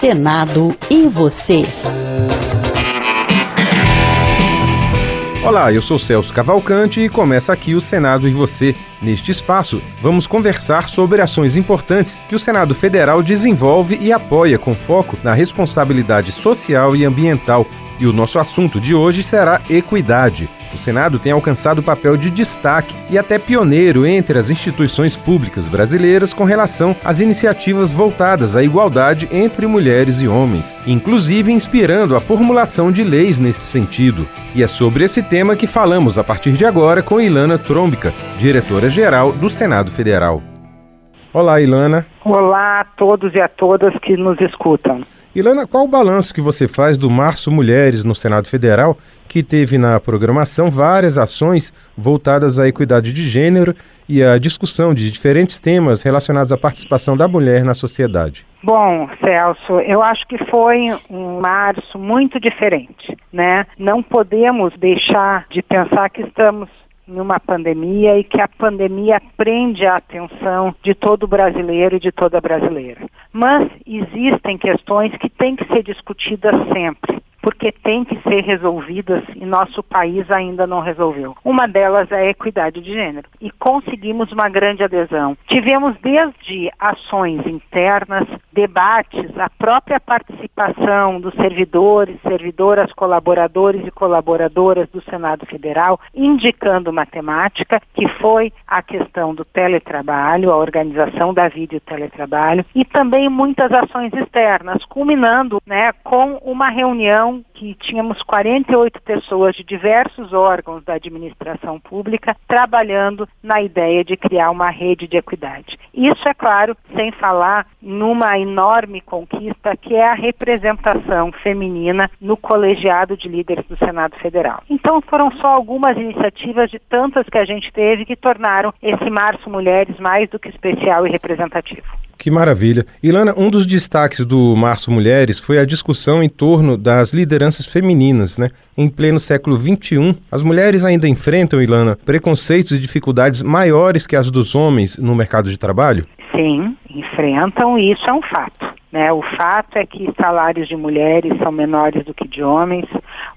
Senado e você. Olá, eu sou Celso Cavalcante e começa aqui o Senado e você. Neste espaço, vamos conversar sobre ações importantes que o Senado Federal desenvolve e apoia com foco na responsabilidade social e ambiental. E o nosso assunto de hoje será equidade. O Senado tem alcançado papel de destaque e até pioneiro entre as instituições públicas brasileiras com relação às iniciativas voltadas à igualdade entre mulheres e homens, inclusive inspirando a formulação de leis nesse sentido. E é sobre esse tema que falamos a partir de agora com Ilana Trombica, diretora-geral do Senado Federal. Olá, Ilana. Olá a todos e a todas que nos escutam. Ilana, qual o balanço que você faz do Março Mulheres no Senado Federal, que teve na programação várias ações voltadas à equidade de gênero e à discussão de diferentes temas relacionados à participação da mulher na sociedade? Bom, Celso, eu acho que foi um março muito diferente, né? Não podemos deixar de pensar que estamos numa pandemia e que a pandemia prende a atenção de todo brasileiro e de toda brasileira. Mas existem questões que têm que ser discutidas sempre porque têm que ser resolvidas e nosso país ainda não resolveu. Uma delas é a equidade de gênero e conseguimos uma grande adesão. Tivemos desde ações internas, debates, a própria participação dos servidores, servidoras, colaboradores e colaboradoras do Senado Federal, indicando matemática, que foi a questão do teletrabalho, a organização da vida e o teletrabalho, e também muitas ações externas, culminando né, com uma reunião que tínhamos 48 pessoas de diversos órgãos da administração pública trabalhando na ideia de criar uma rede de equidade. Isso, é claro, sem falar numa enorme conquista que é a representação feminina no colegiado de líderes do Senado Federal. Então, foram só algumas iniciativas de tantas que a gente teve que tornaram esse Março Mulheres mais do que especial e representativo. Que maravilha. Ilana, um dos destaques do Março Mulheres foi a discussão em torno das lideranças femininas, né? Em pleno século XXI, as mulheres ainda enfrentam, Ilana, preconceitos e dificuldades maiores que as dos homens no mercado de trabalho? Sim, enfrentam e isso é um fato. Né? O fato é que salários de mulheres são menores do que de homens.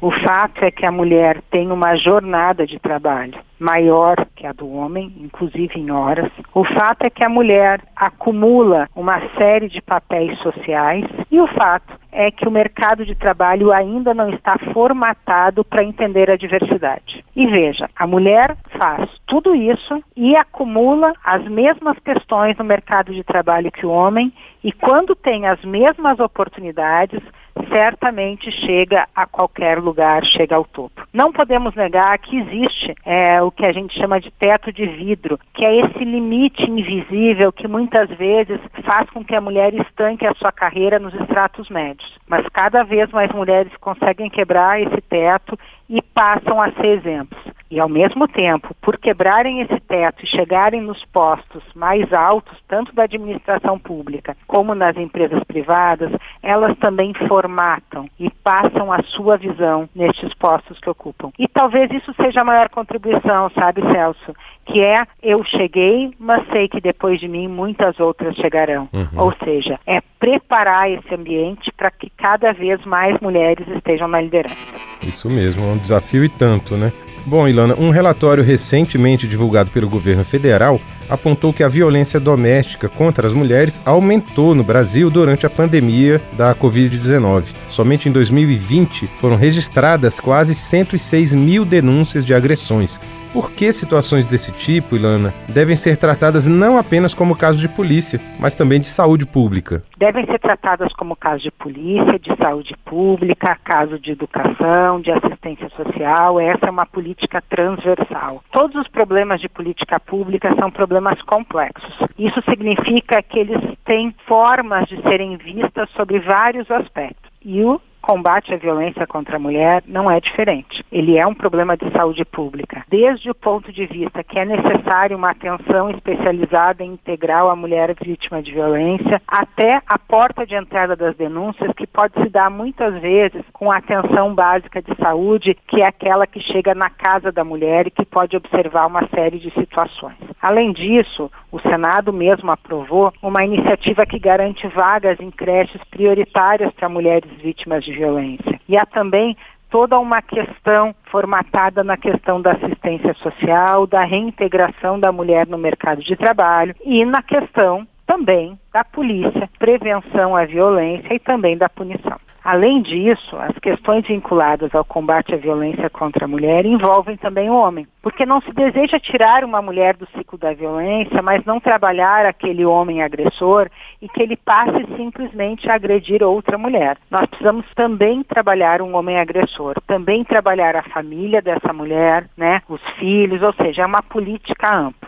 O fato é que a mulher tem uma jornada de trabalho maior que a do homem, inclusive em horas. O fato é que a mulher acumula uma série de papéis sociais e o fato é que o mercado de trabalho ainda não está formatado para entender a diversidade. E veja, a mulher faz tudo isso e acumula as mesmas questões no mercado de trabalho que o homem, e quando tem as mesmas oportunidades, certamente chega a qualquer lugar, chega ao topo. Não podemos negar que existe é, o que a gente chama de teto de vidro, que é esse limite invisível que muitas vezes faz com que a mulher estanque a sua carreira nos estratos médios. Mas cada vez mais mulheres conseguem quebrar esse teto e passam a ser exemplos. E, ao mesmo tempo, por quebrarem esse teto e chegarem nos postos mais altos, tanto da administração pública como nas empresas privadas, elas também formatam e passam a sua visão nestes postos que ocupam. E talvez isso seja a maior contribuição, sabe, Celso? Que é eu cheguei, mas sei que depois de mim muitas outras chegarão. Uhum. Ou seja, é preparar esse ambiente para que cada vez mais mulheres estejam na liderança. Isso mesmo, é um desafio e tanto, né? Bom, Ilana, um relatório recentemente divulgado pelo governo federal apontou que a violência doméstica contra as mulheres aumentou no Brasil durante a pandemia da Covid-19. Somente em 2020 foram registradas quase 106 mil denúncias de agressões, por que situações desse tipo, Ilana, devem ser tratadas não apenas como caso de polícia, mas também de saúde pública? Devem ser tratadas como caso de polícia, de saúde pública, caso de educação, de assistência social. Essa é uma política transversal. Todos os problemas de política pública são problemas complexos. Isso significa que eles têm formas de serem vistas sobre vários aspectos. E o combate à violência contra a mulher não é diferente. Ele é um problema de saúde pública. Desde o ponto de vista que é necessário uma atenção especializada e integral à mulher vítima de violência, até a porta de entrada das denúncias, que pode se dar muitas vezes com a atenção básica de saúde, que é aquela que chega na casa da mulher e que pode observar uma série de situações. Além disso, o Senado mesmo aprovou uma iniciativa que garante vagas em creches prioritárias para mulheres vítimas de violência. E há também toda uma questão formatada na questão da assistência social, da reintegração da mulher no mercado de trabalho e na questão também da polícia, prevenção à violência e também da punição. Além disso, as questões vinculadas ao combate à violência contra a mulher envolvem também o homem, porque não se deseja tirar uma mulher do ciclo da violência, mas não trabalhar aquele homem agressor e que ele passe simplesmente a agredir outra mulher. Nós precisamos também trabalhar um homem agressor, também trabalhar a família dessa mulher, né, os filhos, ou seja, é uma política ampla.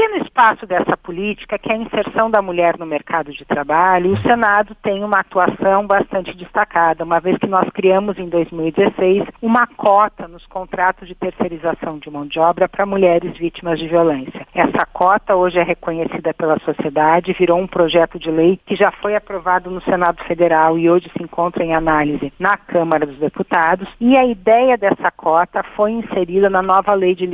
Pequeno espaço dessa política, que é a inserção da mulher no mercado de trabalho, o Senado tem uma atuação bastante destacada, uma vez que nós criamos em 2016 uma cota nos contratos de terceirização de mão de obra para mulheres vítimas de violência. Essa cota hoje é reconhecida pela sociedade, virou um projeto de lei que já foi aprovado no Senado Federal e hoje se encontra em análise na Câmara dos Deputados, e a ideia dessa cota foi inserida na nova lei de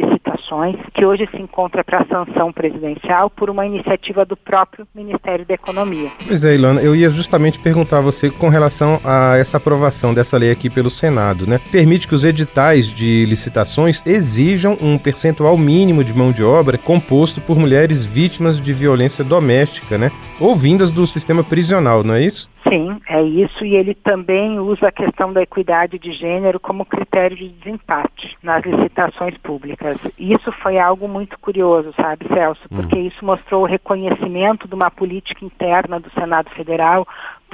que hoje se encontra para sanção presidencial por uma iniciativa do próprio Ministério da Economia. Pois é, Ilana, eu ia justamente perguntar a você com relação a essa aprovação dessa lei aqui pelo Senado, né? Permite que os editais de licitações exijam um percentual mínimo de mão de obra composto por mulheres vítimas de violência doméstica, né? Ou vindas do sistema prisional, não é isso? Sim, é isso, e ele também usa a questão da equidade de gênero como critério de desempate nas licitações públicas. Isso foi algo muito curioso, sabe, Celso, porque uhum. isso mostrou o reconhecimento de uma política interna do Senado Federal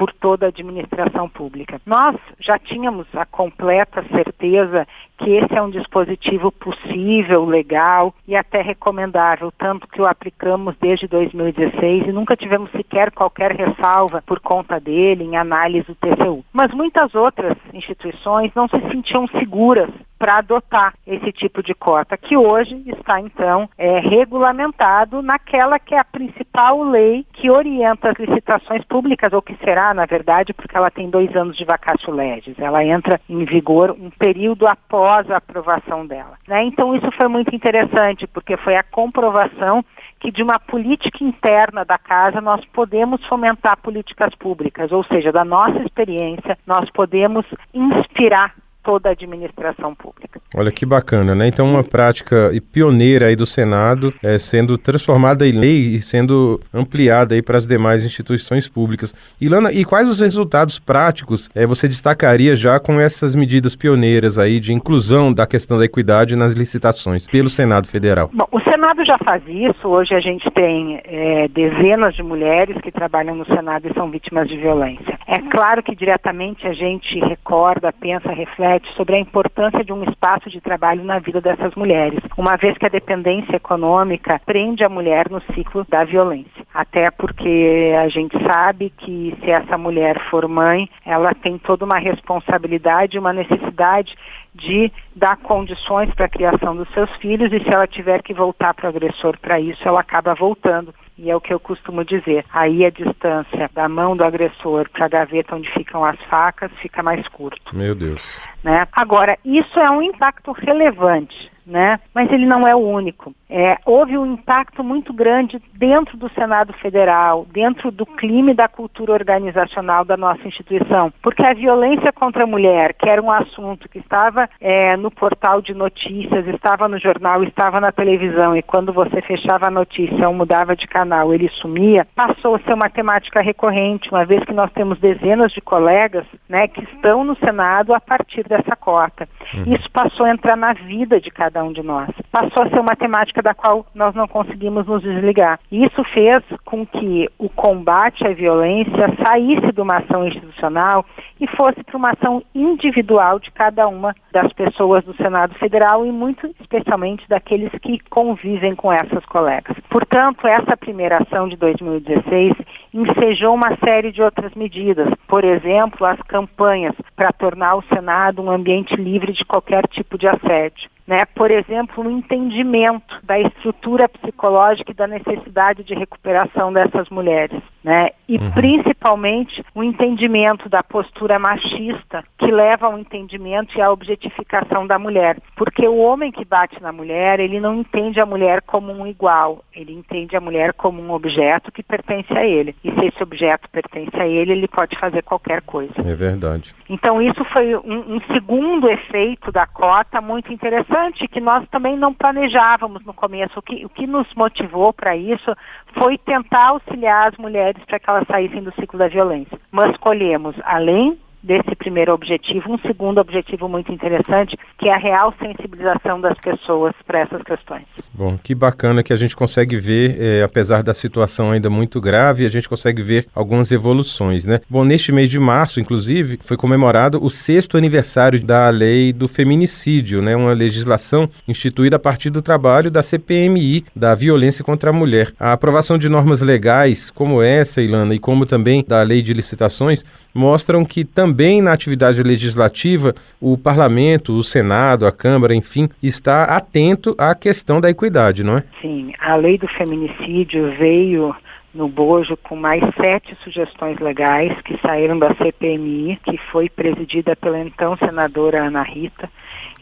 por toda a administração pública. Nós já tínhamos a completa certeza que esse é um dispositivo possível, legal e até recomendável, tanto que o aplicamos desde 2016 e nunca tivemos sequer qualquer ressalva por conta dele em análise do TCU. Mas muitas outras instituições não se sentiam seguras para adotar esse tipo de cota, que hoje está então é, regulamentado naquela que é a principal lei que orienta as licitações públicas, ou que será, na verdade, porque ela tem dois anos de vacatio legis. Ela entra em vigor um período após a aprovação dela. Né? Então isso foi muito interessante, porque foi a comprovação que de uma política interna da casa nós podemos fomentar políticas públicas, ou seja, da nossa experiência nós podemos inspirar toda a administração pública. Olha que bacana, né? Então uma prática pioneira aí do Senado é, sendo transformada em lei e sendo ampliada aí para as demais instituições públicas. Ilana, e quais os resultados práticos é, você destacaria já com essas medidas pioneiras aí de inclusão da questão da equidade nas licitações pelo Senado Federal? Bom, o Senado já faz isso. Hoje a gente tem é, dezenas de mulheres que trabalham no Senado e são vítimas de violência. É claro que diretamente a gente recorda, pensa, reflete sobre a importância de um espaço de trabalho na vida dessas mulheres, uma vez que a dependência econômica prende a mulher no ciclo da violência. Até porque a gente sabe que se essa mulher for mãe, ela tem toda uma responsabilidade, uma necessidade de dar condições para a criação dos seus filhos e se ela tiver que voltar para o agressor para isso, ela acaba voltando. E é o que eu costumo dizer. Aí a distância da mão do agressor para a gaveta onde ficam as facas fica mais curto. Meu Deus. Né? Agora, isso é um impacto relevante né? Mas ele não é o único. É, houve um impacto muito grande dentro do Senado Federal, dentro do clima e da cultura organizacional da nossa instituição, porque a violência contra a mulher, que era um assunto que estava é, no portal de notícias, estava no jornal, estava na televisão, e quando você fechava a notícia ou mudava de canal, ele sumia, passou a ser uma temática recorrente, uma vez que nós temos dezenas de colegas né, que estão no Senado a partir dessa cota. Uhum. Isso passou a entrar na vida de cada cada um de nós. Passou a ser uma temática da qual nós não conseguimos nos desligar. Isso fez com que o combate à violência saísse de uma ação institucional e fosse para uma ação individual de cada uma das pessoas do Senado Federal e muito especialmente daqueles que convivem com essas colegas. Portanto, essa primeira ação de 2016 ensejou uma série de outras medidas, por exemplo, as campanhas para tornar o Senado um ambiente livre de qualquer tipo de assédio né? Por exemplo, no entendimento da estrutura psicológica e da necessidade de recuperação dessas mulheres, né? E uhum. principalmente o entendimento da postura machista que leva ao entendimento e à objetificação da mulher, porque o homem que bate na mulher, ele não entende a mulher como um igual, ele entende a mulher como um objeto que pertence a ele. E se esse objeto pertence a ele, ele pode fazer qualquer coisa. É verdade. Então isso foi um, um segundo efeito da cota muito interessante que nós também não planejávamos no começo. O que, o que nos motivou para isso foi tentar auxiliar as mulheres para que elas saíssem do ciclo da violência. Mas colhemos, além desse primeiro objetivo, um segundo objetivo muito interessante, que é a real sensibilização das pessoas para essas questões. Bom, que bacana que a gente consegue ver, é, apesar da situação ainda muito grave, a gente consegue ver algumas evoluções, né? Bom, neste mês de março, inclusive, foi comemorado o sexto aniversário da lei do feminicídio, né? Uma legislação instituída a partir do trabalho da CPMI, da violência contra a mulher. A aprovação de normas legais como essa, Ilana, e como também da lei de licitações, mostram que também na atividade legislativa o parlamento, o Senado, a Câmara, enfim, está atento à questão da equidade, não é? Sim, a lei do feminicídio veio no bojo com mais sete sugestões legais que saíram da CPMI, que foi presidida pela então senadora Ana Rita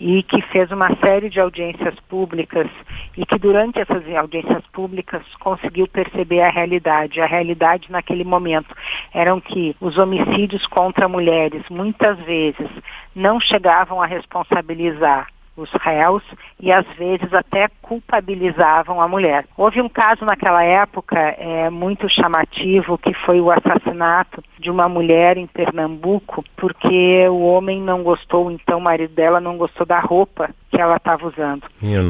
e que fez uma série de audiências públicas e que durante essas audiências públicas conseguiu perceber a realidade. A realidade naquele momento eram que os homicídios contra mulheres muitas vezes não chegavam a responsabilizar os réus e às vezes até culpabilizavam a mulher. Houve um caso naquela época é, muito chamativo que foi o assassinato de uma mulher em Pernambuco porque o homem não gostou, então o marido dela não gostou da roupa que ela estava usando.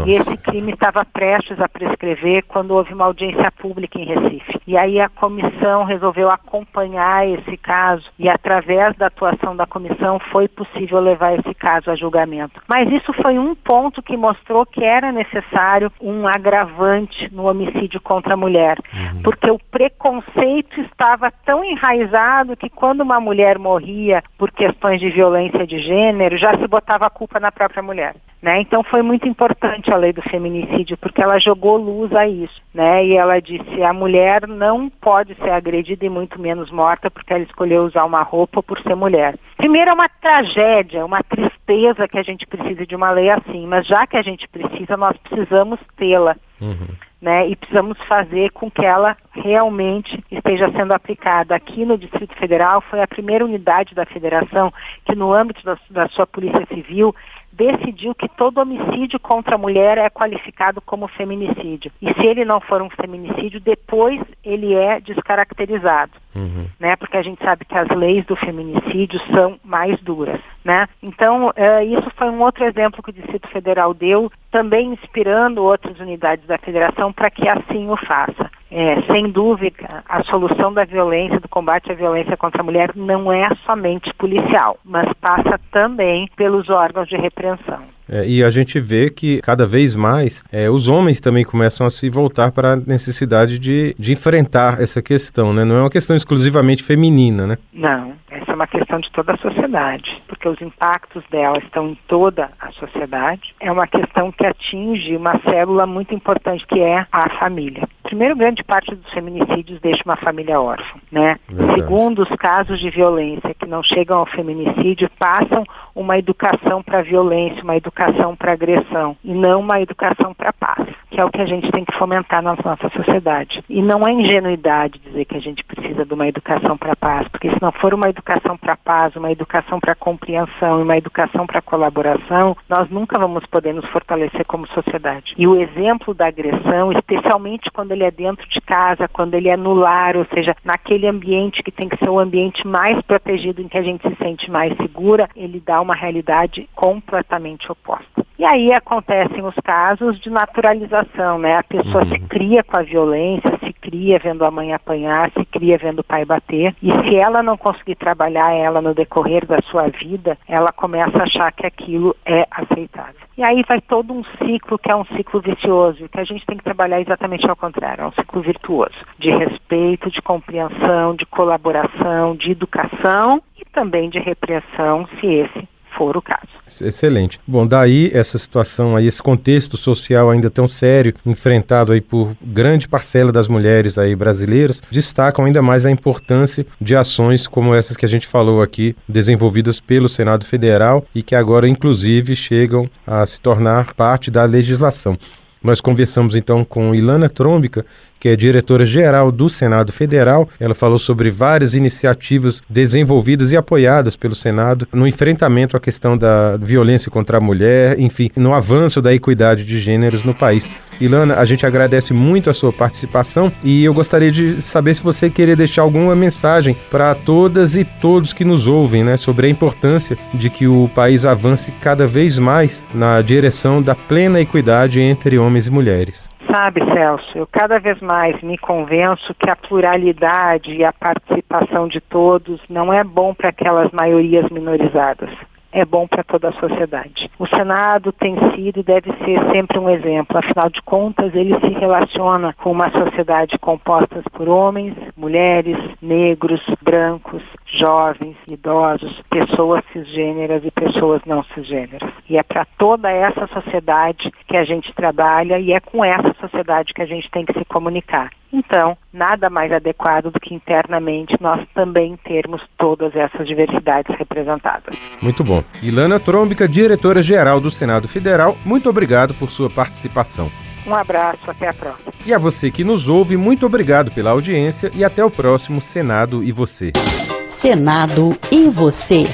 E esse crime estava prestes a prescrever quando houve uma audiência pública em Recife. E aí a comissão resolveu acompanhar esse caso e através da atuação da comissão foi possível levar esse caso a julgamento. Mas isso foi um ponto que mostrou que era necessário um agravante no homicídio contra a mulher, uhum. porque o preconceito estava tão enraizado que quando uma mulher morria por questões de violência de gênero, já se botava a culpa na própria mulher. Né? Então foi muito importante a lei do feminicídio, porque ela jogou luz a isso. Né? E ela disse: a mulher não pode ser agredida e muito menos morta porque ela escolheu usar uma roupa por ser mulher. Primeiro, é uma tragédia, uma tristeza que a gente precise de uma lei assim, mas já que a gente precisa, nós precisamos tê-la. Uhum. Né, e precisamos fazer com que ela realmente esteja sendo aplicada. Aqui no Distrito Federal foi a primeira unidade da federação que, no âmbito da, da sua Polícia Civil, decidiu que todo homicídio contra a mulher é qualificado como feminicídio. E se ele não for um feminicídio, depois ele é descaracterizado. Uhum. Né? Porque a gente sabe que as leis do feminicídio são mais duras. Né? Então, uh, isso foi um outro exemplo que o Distrito Federal deu, também inspirando outras unidades da federação para que assim o faça. É, sem dúvida, a solução da violência, do combate à violência contra a mulher, não é somente policial, mas passa também pelos órgãos de repreensão. É, e a gente vê que cada vez mais é, os homens também começam a se voltar para a necessidade de, de enfrentar essa questão, né? Não é uma questão exclusivamente feminina, né? Não, essa é uma questão de toda a sociedade, porque os impactos dela estão em toda a sociedade. É uma questão que atinge uma célula muito importante que é a família. Primeiro, grande parte dos feminicídios deixa uma família órfã, né? Verdade. Segundo, os casos de violência que não chegam ao feminicídio passam uma educação para violência, uma educação para agressão e não uma educação para paz. que é o que a gente tem que fomentar na nossa sociedade. E não é ingenuidade dizer que a gente precisa de uma educação para paz, porque se não for uma educação para paz, uma educação para compreensão e uma educação para colaboração, nós nunca vamos poder nos fortalecer como sociedade. E o exemplo da agressão, especialmente quando ele é dentro de casa, quando ele é no lar, ou seja, naquele ambiente que tem que ser o ambiente mais protegido, em que a gente se sente mais segura, ele dá uma realidade completamente oposta. E aí acontecem os casos de naturalização, né? A pessoa uhum. se cria com a violência, se cria vendo a mãe apanhar, se cria vendo o pai bater. E se ela não conseguir trabalhar ela no decorrer da sua vida, ela começa a achar que aquilo é aceitável. E aí vai todo um ciclo que é um ciclo vicioso, que a gente tem que trabalhar exatamente ao contrário, é um ciclo virtuoso, de respeito, de compreensão, de colaboração, de educação e também de repressão, se esse for o caso. Excelente. Bom, daí essa situação aí, esse contexto social ainda tão sério, enfrentado aí por grande parcela das mulheres aí brasileiras, destacam ainda mais a importância de ações como essas que a gente falou aqui, desenvolvidas pelo Senado Federal e que agora inclusive chegam a se tornar parte da legislação. Nós conversamos então com Ilana Trômbica, que é diretora-geral do Senado Federal. Ela falou sobre várias iniciativas desenvolvidas e apoiadas pelo Senado no enfrentamento à questão da violência contra a mulher, enfim, no avanço da equidade de gêneros no país. Ilana, a gente agradece muito a sua participação e eu gostaria de saber se você queria deixar alguma mensagem para todas e todos que nos ouvem, né, sobre a importância de que o país avance cada vez mais na direção da plena equidade entre homens e mulheres. Sabe, Celso, eu cada vez mais me convenço que a pluralidade e a participação de todos não é bom para aquelas maiorias minorizadas é bom para toda a sociedade. O Senado tem sido e deve ser sempre um exemplo. Afinal de contas, ele se relaciona com uma sociedade composta por homens, mulheres, negros, brancos, jovens, idosos, pessoas cisgêneras e pessoas não cisgêneras. E é para toda essa sociedade que a gente trabalha e é com essa sociedade que a gente tem que se comunicar. Então, nada mais adequado do que internamente nós também termos todas essas diversidades representadas. Muito bom. Ilana Trômbica, diretora-geral do Senado Federal, muito obrigado por sua participação. Um abraço, até a próxima. E a você que nos ouve, muito obrigado pela audiência e até o próximo Senado e Você. Senado e Você.